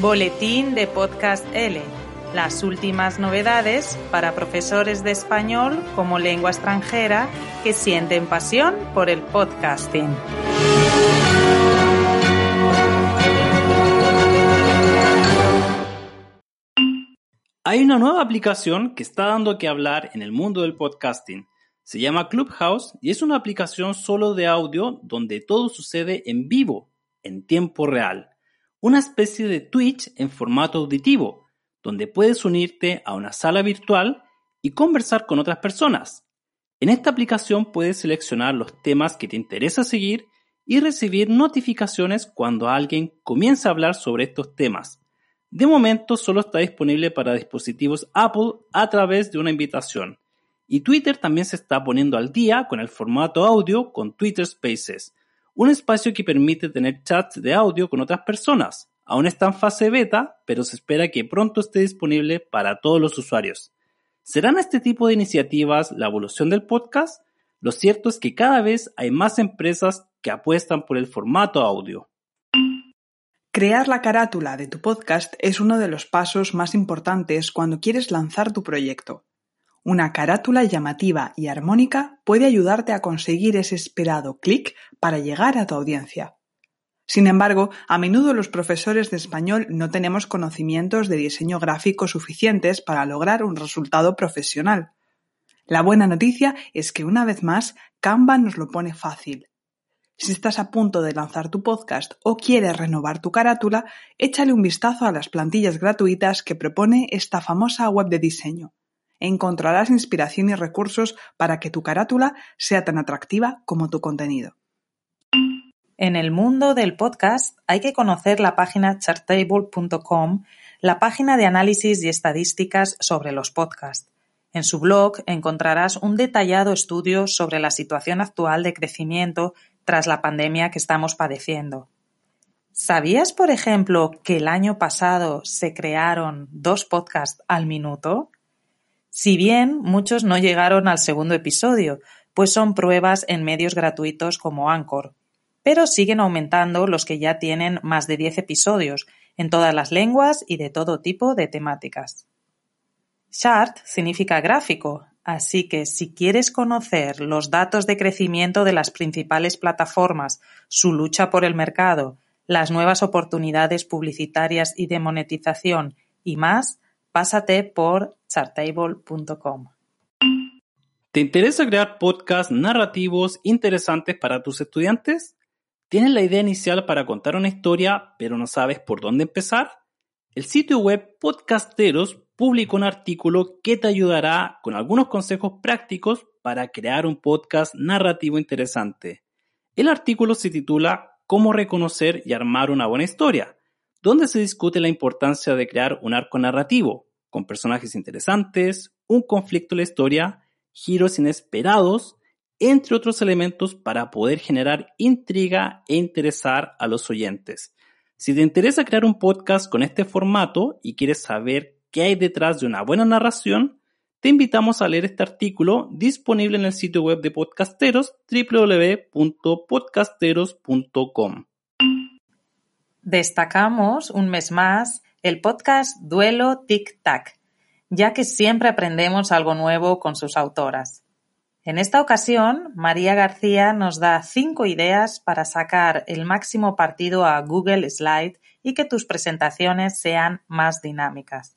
Boletín de Podcast L. Las últimas novedades para profesores de español como lengua extranjera que sienten pasión por el podcasting. Hay una nueva aplicación que está dando que hablar en el mundo del podcasting. Se llama Clubhouse y es una aplicación solo de audio donde todo sucede en vivo, en tiempo real una especie de Twitch en formato auditivo, donde puedes unirte a una sala virtual y conversar con otras personas. En esta aplicación puedes seleccionar los temas que te interesa seguir y recibir notificaciones cuando alguien comienza a hablar sobre estos temas. De momento solo está disponible para dispositivos Apple a través de una invitación. Y Twitter también se está poniendo al día con el formato audio con Twitter Spaces, un espacio que permite tener chats de audio con otras personas. Aún está en fase beta, pero se espera que pronto esté disponible para todos los usuarios. ¿Serán este tipo de iniciativas la evolución del podcast? Lo cierto es que cada vez hay más empresas que apuestan por el formato audio. Crear la carátula de tu podcast es uno de los pasos más importantes cuando quieres lanzar tu proyecto. Una carátula llamativa y armónica puede ayudarte a conseguir ese esperado clic para llegar a tu audiencia. Sin embargo, a menudo los profesores de español no tenemos conocimientos de diseño gráfico suficientes para lograr un resultado profesional. La buena noticia es que una vez más Canva nos lo pone fácil. Si estás a punto de lanzar tu podcast o quieres renovar tu carátula, échale un vistazo a las plantillas gratuitas que propone esta famosa web de diseño encontrarás inspiración y recursos para que tu carátula sea tan atractiva como tu contenido. En el mundo del podcast hay que conocer la página chartable.com, la página de análisis y estadísticas sobre los podcasts. En su blog encontrarás un detallado estudio sobre la situación actual de crecimiento tras la pandemia que estamos padeciendo. ¿Sabías, por ejemplo, que el año pasado se crearon dos podcasts al minuto? Si bien muchos no llegaron al segundo episodio, pues son pruebas en medios gratuitos como Anchor, pero siguen aumentando los que ya tienen más de 10 episodios, en todas las lenguas y de todo tipo de temáticas. Chart significa gráfico, así que si quieres conocer los datos de crecimiento de las principales plataformas, su lucha por el mercado, las nuevas oportunidades publicitarias y de monetización y más, pásate por chartable.com. ¿Te interesa crear podcasts narrativos interesantes para tus estudiantes? ¿Tienes la idea inicial para contar una historia, pero no sabes por dónde empezar? El sitio web Podcasteros publicó un artículo que te ayudará con algunos consejos prácticos para crear un podcast narrativo interesante. El artículo se titula Cómo reconocer y armar una buena historia, donde se discute la importancia de crear un arco narrativo, con personajes interesantes, un conflicto en la historia, giros inesperados, entre otros elementos para poder generar intriga e interesar a los oyentes. Si te interesa crear un podcast con este formato y quieres saber qué hay detrás de una buena narración, te invitamos a leer este artículo disponible en el sitio web de Podcasteros www.podcasteros.com. Destacamos un mes más el podcast Duelo Tic Tac, ya que siempre aprendemos algo nuevo con sus autoras. En esta ocasión, María García nos da cinco ideas para sacar el máximo partido a Google Slide y que tus presentaciones sean más dinámicas.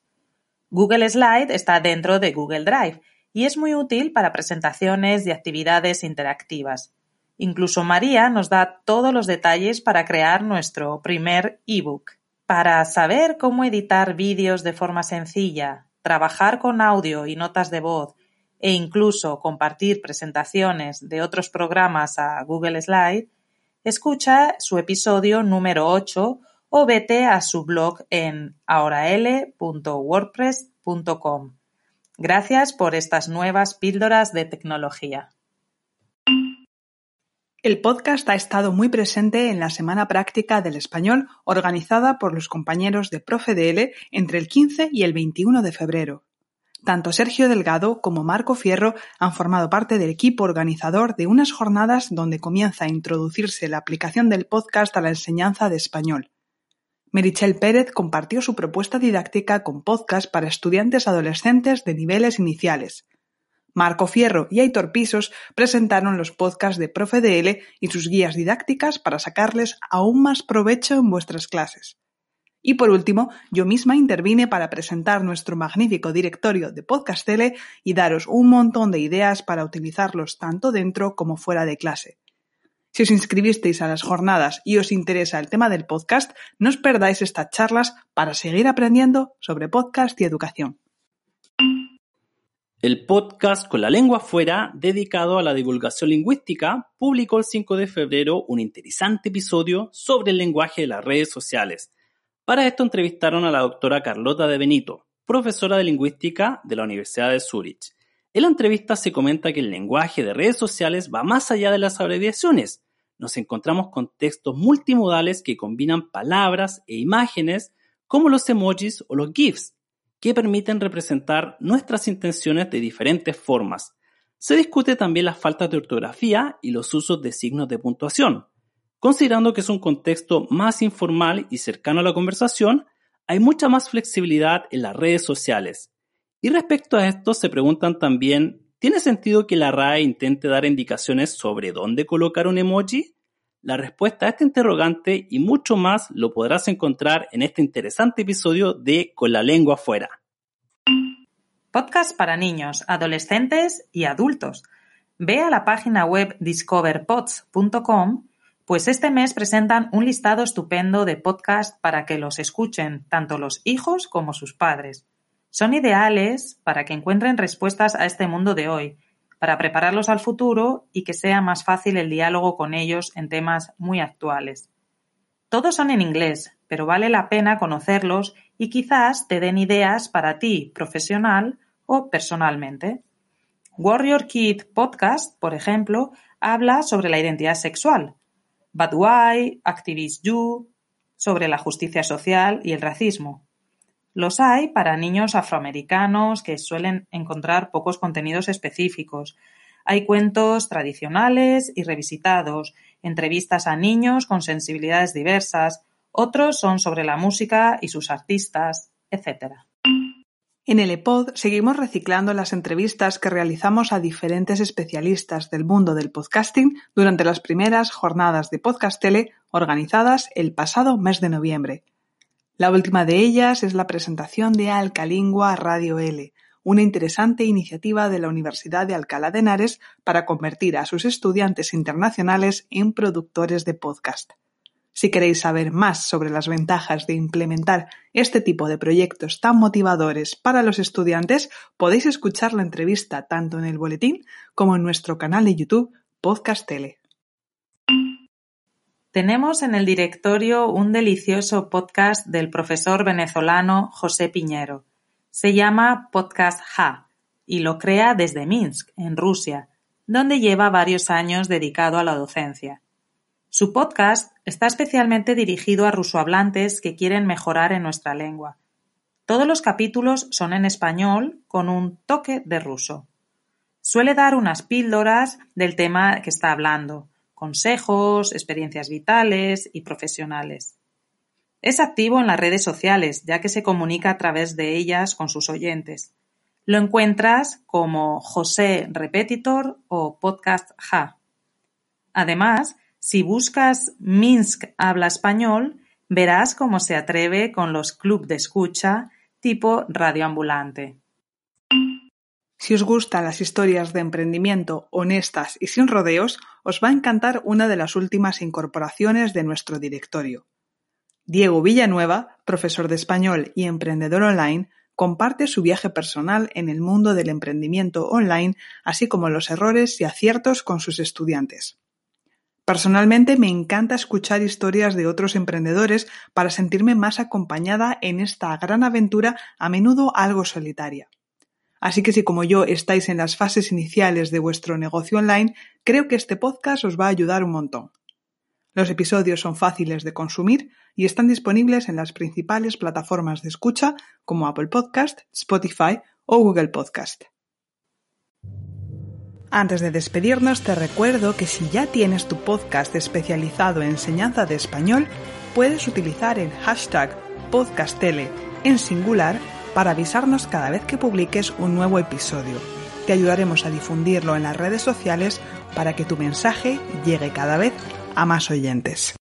Google Slide está dentro de Google Drive y es muy útil para presentaciones y actividades interactivas. Incluso María nos da todos los detalles para crear nuestro primer ebook. Para saber cómo editar vídeos de forma sencilla, trabajar con audio y notas de voz e incluso compartir presentaciones de otros programas a Google Slide, escucha su episodio número 8 o vete a su blog en ahoral.wordpress.com. Gracias por estas nuevas píldoras de tecnología. El podcast ha estado muy presente en la Semana Práctica del Español organizada por los compañeros de ProfeDL entre el 15 y el 21 de febrero. Tanto Sergio Delgado como Marco Fierro han formado parte del equipo organizador de unas jornadas donde comienza a introducirse la aplicación del podcast a la enseñanza de español. Merichel Pérez compartió su propuesta didáctica con podcast para estudiantes adolescentes de niveles iniciales. Marco Fierro y Aitor Pisos presentaron los podcasts de Profe DL y sus guías didácticas para sacarles aún más provecho en vuestras clases. Y por último, yo misma intervine para presentar nuestro magnífico directorio de Podcast Tele y daros un montón de ideas para utilizarlos tanto dentro como fuera de clase. Si os inscribisteis a las jornadas y os interesa el tema del podcast, no os perdáis estas charlas para seguir aprendiendo sobre podcast y educación. El podcast Con la lengua fuera, dedicado a la divulgación lingüística, publicó el 5 de febrero un interesante episodio sobre el lenguaje de las redes sociales. Para esto entrevistaron a la doctora Carlota de Benito, profesora de lingüística de la Universidad de Zurich. En la entrevista se comenta que el lenguaje de redes sociales va más allá de las abreviaciones. Nos encontramos con textos multimodales que combinan palabras e imágenes como los emojis o los GIFs, que permiten representar nuestras intenciones de diferentes formas. Se discute también las faltas de ortografía y los usos de signos de puntuación. Considerando que es un contexto más informal y cercano a la conversación, hay mucha más flexibilidad en las redes sociales. Y respecto a esto se preguntan también, ¿tiene sentido que la RAE intente dar indicaciones sobre dónde colocar un emoji? La respuesta a este interrogante y mucho más lo podrás encontrar en este interesante episodio de Con la lengua afuera. Podcast para niños, adolescentes y adultos. Ve a la página web discoverpods.com, pues este mes presentan un listado estupendo de podcasts para que los escuchen tanto los hijos como sus padres. Son ideales para que encuentren respuestas a este mundo de hoy, para prepararlos al futuro y que sea más fácil el diálogo con ellos en temas muy actuales. Todos son en inglés, pero vale la pena conocerlos y quizás te den ideas para ti, profesional o personalmente. Warrior Kid Podcast, por ejemplo, habla sobre la identidad sexual. But Why, Activist You, sobre la justicia social y el racismo. Los hay para niños afroamericanos que suelen encontrar pocos contenidos específicos. Hay cuentos tradicionales y revisitados, entrevistas a niños con sensibilidades diversas, otros son sobre la música y sus artistas, etc. En el EPOD seguimos reciclando las entrevistas que realizamos a diferentes especialistas del mundo del podcasting durante las primeras jornadas de Podcast Tele organizadas el pasado mes de noviembre. La última de ellas es la presentación de Alcalingua Radio L, una interesante iniciativa de la Universidad de Alcalá de Henares para convertir a sus estudiantes internacionales en productores de podcast. Si queréis saber más sobre las ventajas de implementar este tipo de proyectos tan motivadores para los estudiantes, podéis escuchar la entrevista tanto en el boletín como en nuestro canal de YouTube Podcast Tele. Tenemos en el directorio un delicioso podcast del profesor venezolano José Piñero. Se llama Podcast Ja y lo crea desde Minsk, en Rusia, donde lleva varios años dedicado a la docencia. Su podcast está especialmente dirigido a rusohablantes que quieren mejorar en nuestra lengua. Todos los capítulos son en español con un toque de ruso. Suele dar unas píldoras del tema que está hablando, consejos, experiencias vitales y profesionales. Es activo en las redes sociales, ya que se comunica a través de ellas con sus oyentes. Lo encuentras como José Repetitor o Podcast Ja. Además, si buscas Minsk habla español, verás cómo se atreve con los club de escucha tipo radioambulante. Si os gustan las historias de emprendimiento honestas y sin rodeos, os va a encantar una de las últimas incorporaciones de nuestro directorio. Diego Villanueva, profesor de español y emprendedor online, comparte su viaje personal en el mundo del emprendimiento online, así como los errores y aciertos con sus estudiantes. Personalmente me encanta escuchar historias de otros emprendedores para sentirme más acompañada en esta gran aventura a menudo algo solitaria. Así que si como yo estáis en las fases iniciales de vuestro negocio online, creo que este podcast os va a ayudar un montón. Los episodios son fáciles de consumir y están disponibles en las principales plataformas de escucha como Apple Podcast, Spotify o Google Podcast. Antes de despedirnos te recuerdo que si ya tienes tu podcast especializado en enseñanza de español, puedes utilizar el hashtag podcastele en singular para avisarnos cada vez que publiques un nuevo episodio. Te ayudaremos a difundirlo en las redes sociales para que tu mensaje llegue cada vez a más oyentes.